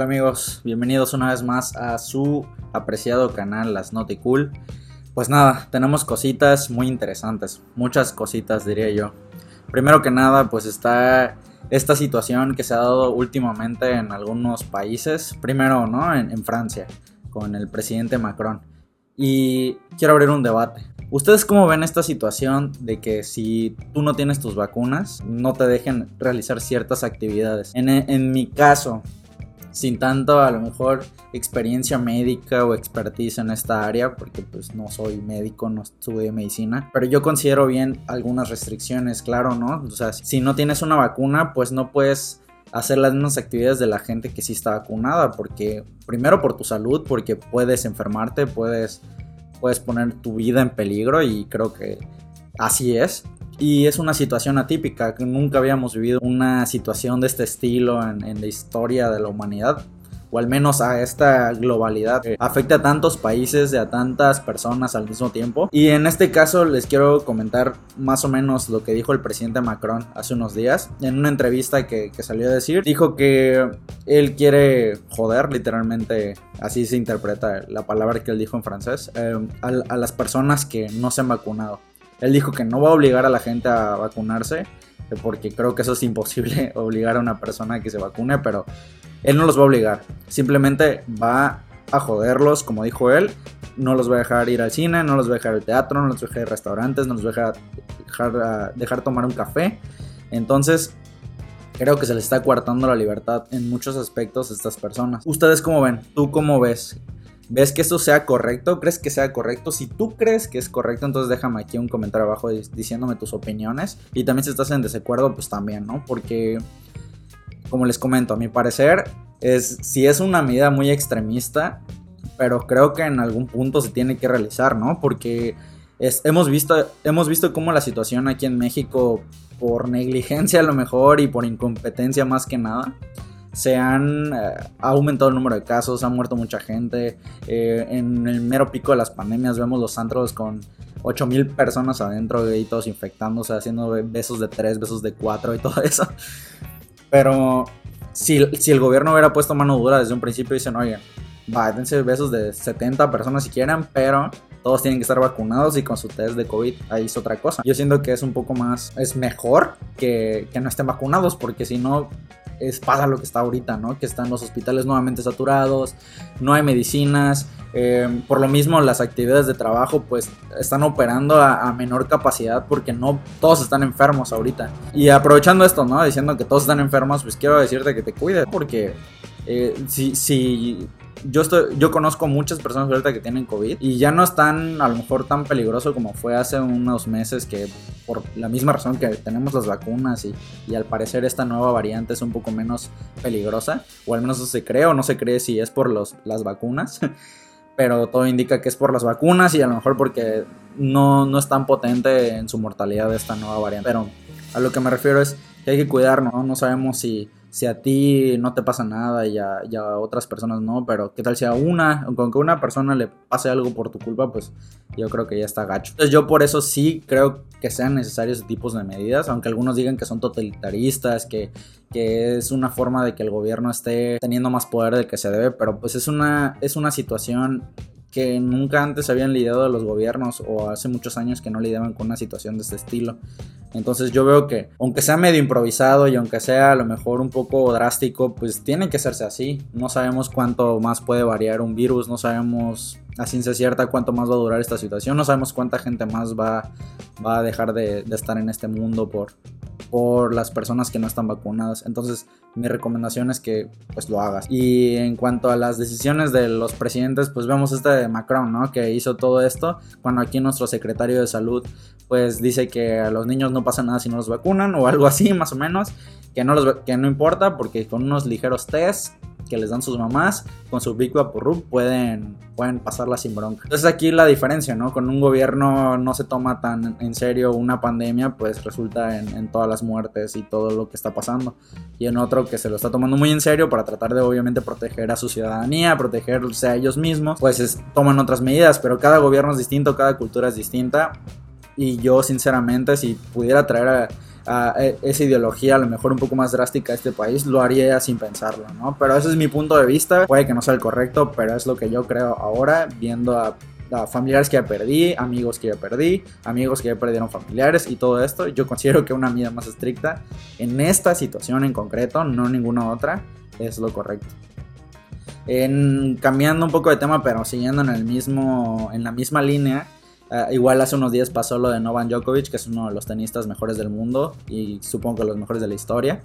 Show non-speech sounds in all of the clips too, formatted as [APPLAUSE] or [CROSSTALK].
Hola amigos, bienvenidos una vez más a su apreciado canal Las Cool. Pues nada, tenemos cositas muy interesantes, muchas cositas diría yo. Primero que nada, pues está esta situación que se ha dado últimamente en algunos países. Primero, ¿no? En, Francia, con el presidente Macron. Y quiero abrir un debate. ¿Ustedes cómo ven esta situación de que si tú no tienes tus vacunas, no te dejen realizar ciertas actividades? En mi caso, sin tanto a lo mejor experiencia médica o expertise en esta área, porque pues no soy médico, no estudié medicina, pero yo considero bien algunas restricciones, claro, ¿no? O sea, si no tienes una vacuna, pues no puedes hacer las mismas actividades de la gente que sí está vacunada, porque primero por tu salud, porque puedes enfermarte, puedes, puedes poner tu vida en peligro y creo que así es. Y es una situación atípica, que nunca habíamos vivido una situación de este estilo en, la historia de la humanidad o al menos a esta globalidad que afecta a tantos países y a tantas personas al mismo tiempo. Y en este caso les quiero comentar más o menos lo que dijo el presidente Macron hace unos días en una entrevista que, salió a decir. Dijo que él quiere joder, literalmente así se interpreta la palabra que él dijo en francés, eh, a las personas que no se han vacunado. Él dijo que no va a obligar a la gente a vacunarse, porque creo que eso es imposible, [LAUGHS] obligar a una persona a que se vacune, pero él no los va a obligar. Simplemente va a joderlos, como dijo él. No los va a dejar ir al cine, no los va a dejar al teatro, no los va a dejar ir a restaurantes, no los va a dejar, dejar, dejar tomar un café. Entonces, creo que se les está coartando la libertad en muchos aspectos a estas personas. ¿Ustedes cómo ven? ¿Tú cómo ves? ¿Ves que esto sea correcto? ¿Crees que sea correcto? Si tú crees que es correcto, entonces déjame aquí un comentario abajo diciéndome tus opiniones. Y también si estás en desacuerdo, pues también, ¿no? Porque, como les comento, a mi parecer, es, si es una medida muy extremista, pero creo que en algún punto se tiene que realizar, ¿no? Porque hemos, visto, hemos visto cómo la situación aquí en México, por negligencia a lo mejor y por incompetencia más que nada, se han eh, aumentado el número de casos, ha muerto mucha gente. Eh, en el mero pico de las pandemias vemos los antros con 8000 personas adentro y todos infectándose, haciendo besos de 3, besos de 4 y todo [LAUGHS] eso. Pero si, si, el gobierno hubiera puesto mano dura desde un principio, dicen, oye, va, dense besos de 70 personas si quieren, pero todos tienen que estar vacunados y con su test de COVID ahí es otra cosa. Yo siento que es un poco más, es mejor que, que no estén vacunados, porque si no, es, pasa lo que está ahorita, ¿no? Que están los hospitales nuevamente saturados, no hay medicinas, eh, por lo mismo las actividades de trabajo pues están operando a, menor capacidad porque no todos están enfermos ahorita. Y aprovechando esto, ¿no? Diciendo que todos están enfermos, pues quiero decirte que te cuides porque eh, si, si yo, estoy, yo conozco muchas personas que tienen COVID y ya no están a lo mejor tan peligroso como fue hace unos meses que por la misma razón que tenemos las vacunas y, y al parecer esta nueva variante es un poco menos peligrosa o al menos se cree o no se cree si es por los, las vacunas. [LAUGHS] Pero todo indica que es por las vacunas y a lo mejor porque no, no es tan potente en su mortalidad esta nueva variante. Pero a lo que me refiero es que hay que cuidarnos, ¿no? No sabemos si si a ti no te pasa nada y a, otras personas no, pero qué tal si a una, con que una persona le pase algo por tu culpa, pues yo creo que ya está gacho. Entonces yo por eso sí creo que sean necesarios tipos de medidas, aunque algunos digan que son totalitaristas, que, que es una forma de que el gobierno esté teniendo más poder del que se debe, pero pues es una, es una situación que nunca antes habían lidiado los gobiernos o hace muchos años que no lidiaban con una situación de este estilo. Entonces yo veo que aunque sea medio improvisado y aunque sea a lo mejor un poco drástico, pues tiene que hacerse así. No sabemos cuánto más puede variar un virus, no sabemos a ciencia cierta cuánto más va a durar esta situación, no sabemos cuánta gente más va, va a dejar de, estar en este mundo por, por las personas que no están vacunadas. Entonces, mi recomendación es que pues lo hagas. Y en cuanto a las decisiones de los presidentes, pues vemos este de Macron, ¿no? Que hizo todo esto cuando aquí nuestro secretario de salud pues dice que a los niños no pasa nada si no los vacunan o algo así, [LAUGHS] más o menos, que no los que no importa porque con unos ligeros test que les dan sus mamás, con su Big Vaporub pueden, pueden pasarla sin bronca. Entonces aquí la diferencia, ¿no? Con un gobierno no se toma tan en serio una pandemia, pues resulta en, todas las muertes y todo lo que está pasando. Y en otro que se lo está tomando muy en serio para tratar de obviamente proteger a su ciudadanía, protegerse a ellos mismos, pues toman otras medidas, pero cada gobierno es distinto, cada cultura es distinta. Y yo sinceramente si pudiera traer a e, esa ideología a lo mejor un poco más drástica de este país, lo haría sin pensarlo, ¿no? Pero ese es mi punto de vista, puede que no sea el correcto, pero es lo que yo creo ahora, viendo a familiares que ya perdí, amigos que ya perdí, amigos que ya perdieron familiares y todo esto. Yo considero que una medida más estricta en esta situación en concreto, no ninguna otra, es lo correcto. En, cambiando un poco de tema, pero siguiendo en el mismo, en la misma línea, eh, igual hace unos días pasó lo de Novan Djokovic, que es uno de los tenistas mejores del mundo y supongo que los mejores de la historia.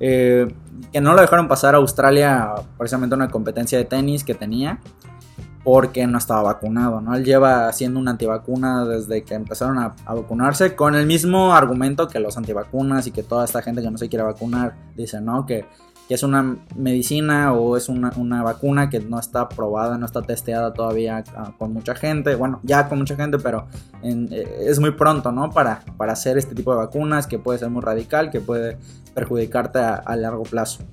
Eh, que no lo dejaron pasar a Australia precisamente una competencia de tenis que tenía porque no estaba vacunado, ¿no? Él lleva haciendo una antivacuna desde que empezaron a, vacunarse con el mismo argumento que los antivacunas y que toda esta gente que no se quiere vacunar dice, ¿no? Que, es una medicina o es una, vacuna que no está probada, no está testeada todavía ah, con mucha gente, bueno, ya con mucha gente, pero eh, es muy pronto, ¿no? Para, para hacer este tipo de vacunas que puede ser muy radical, que puede perjudicarte a, a largo plazo.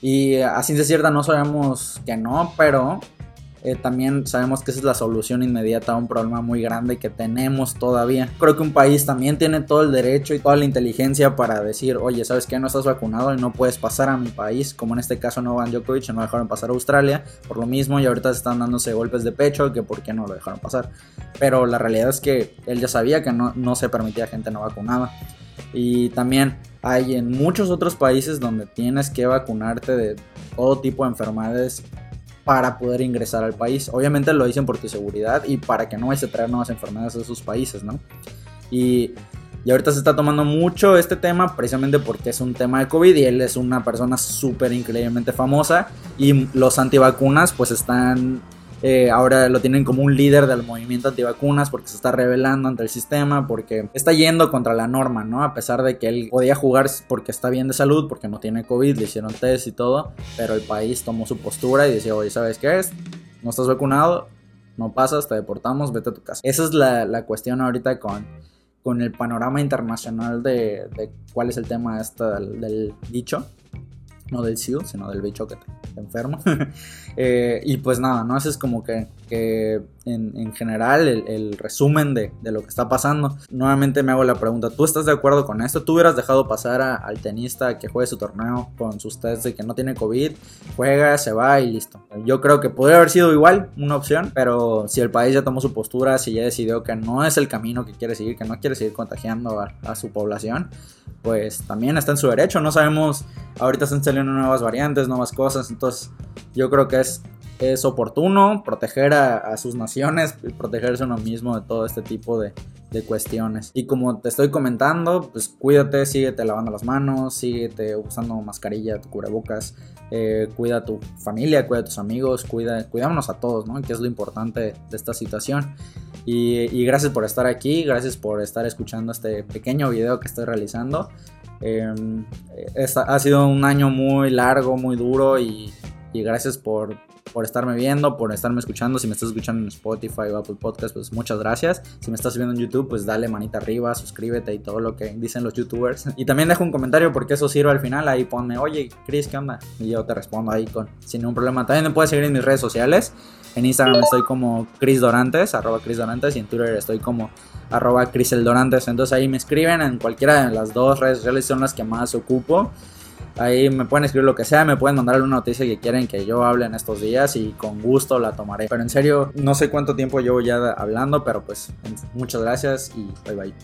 Y así de cierta no sabemos que no, pero eh, también sabemos que esa es la solución inmediata a un problema muy grande que tenemos todavía. Creo que un país también tiene todo el derecho y toda la inteligencia para decir, oye, ¿sabes qué? No estás vacunado y no puedes pasar a mi país, como en este caso Novan Djokovic, no dejaron pasar a Australia, por lo mismo, y ahorita se están dándose golpes de pecho, que por qué no lo dejaron pasar. Pero la realidad es que él ya sabía que no, no se permitía gente no vacunada. Y también hay en muchos otros países donde tienes que vacunarte de todo tipo de enfermedades para poder ingresar al país. Obviamente lo dicen por tu seguridad y para que no vayas a traer nuevas enfermedades a esos países, ¿no? Y, y ahorita se está tomando mucho este tema precisamente porque es un tema de COVID y él es una persona súper increíblemente famosa y los antivacunas pues están eh, ahora lo tienen como un líder del movimiento antivacunas porque se está rebelando ante el sistema, porque está yendo contra la norma, ¿no? A pesar de que él podía jugar porque está bien de salud, porque no tiene COVID, le hicieron test y todo, pero el país tomó su postura y decía, oye, ¿sabes qué es? No estás vacunado, no pasas, te deportamos, vete a tu casa. Esa es la, cuestión ahorita con, con el panorama internacional de, cuál es el tema esta del, dicho, no del SIL, sino del bicho que te enferma. [LAUGHS] Eh, y pues nada, ¿no? Ese es como que, en, general el, resumen de, lo que está pasando. Nuevamente me hago la pregunta, ¿tú estás de acuerdo con esto? ¿Tú hubieras dejado pasar al tenista que juegue su torneo con sus test de que no tiene COVID? Juega, se va y listo. Yo creo que podría haber sido igual una opción, pero si el país ya tomó su postura, si ya decidió que no es el camino que quiere seguir, que no quiere seguir contagiando a, su población, pues también está en su derecho. No sabemos, ahorita están saliendo nuevas variantes, nuevas cosas, entonces yo creo que es, es oportuno proteger a, sus naciones y protegerse uno mismo de todo este tipo de, cuestiones. Y como te estoy comentando, pues cuídate, síguete lavando las manos, síguete usando mascarilla, cubrebocas, eh, cuida a tu familia, cuida a tus amigos, cuida, cuidámonos a todos, ¿no? Que es lo importante de esta situación. Y, gracias por estar aquí, gracias por estar escuchando este pequeño video que estoy realizando. Em, ha sido un año muy largo, muy duro y gracias por, por estarme viendo, por estarme escuchando. Si me estás escuchando en Spotify o Apple Podcast, pues muchas gracias. Si me estás viendo en YouTube, pues dale manita arriba, suscríbete y todo lo que dicen los youtubers. [LAUGHS] Y también deja un comentario porque eso sirve al final. Ahí ponme, oye, Chris, ¿qué onda? Y yo te respondo ahí con, sin ningún problema. También me puedes seguir en mis redes sociales. En Instagram estoy como Chris Dorantes, arroba Chris Dorantes, y en Twitter estoy como arroba Chris el Dorantes. Entonces ahí me escriben en cualquiera de las dos redes sociales, son las que más ocupo. Ahí me pueden escribir lo que sea, me pueden mandar alguna noticia que quieren que yo hable en estos días y con gusto la tomaré. Pero en serio, no sé cuánto tiempo llevo ya hablando, pero pues muchas gracias y bye bye.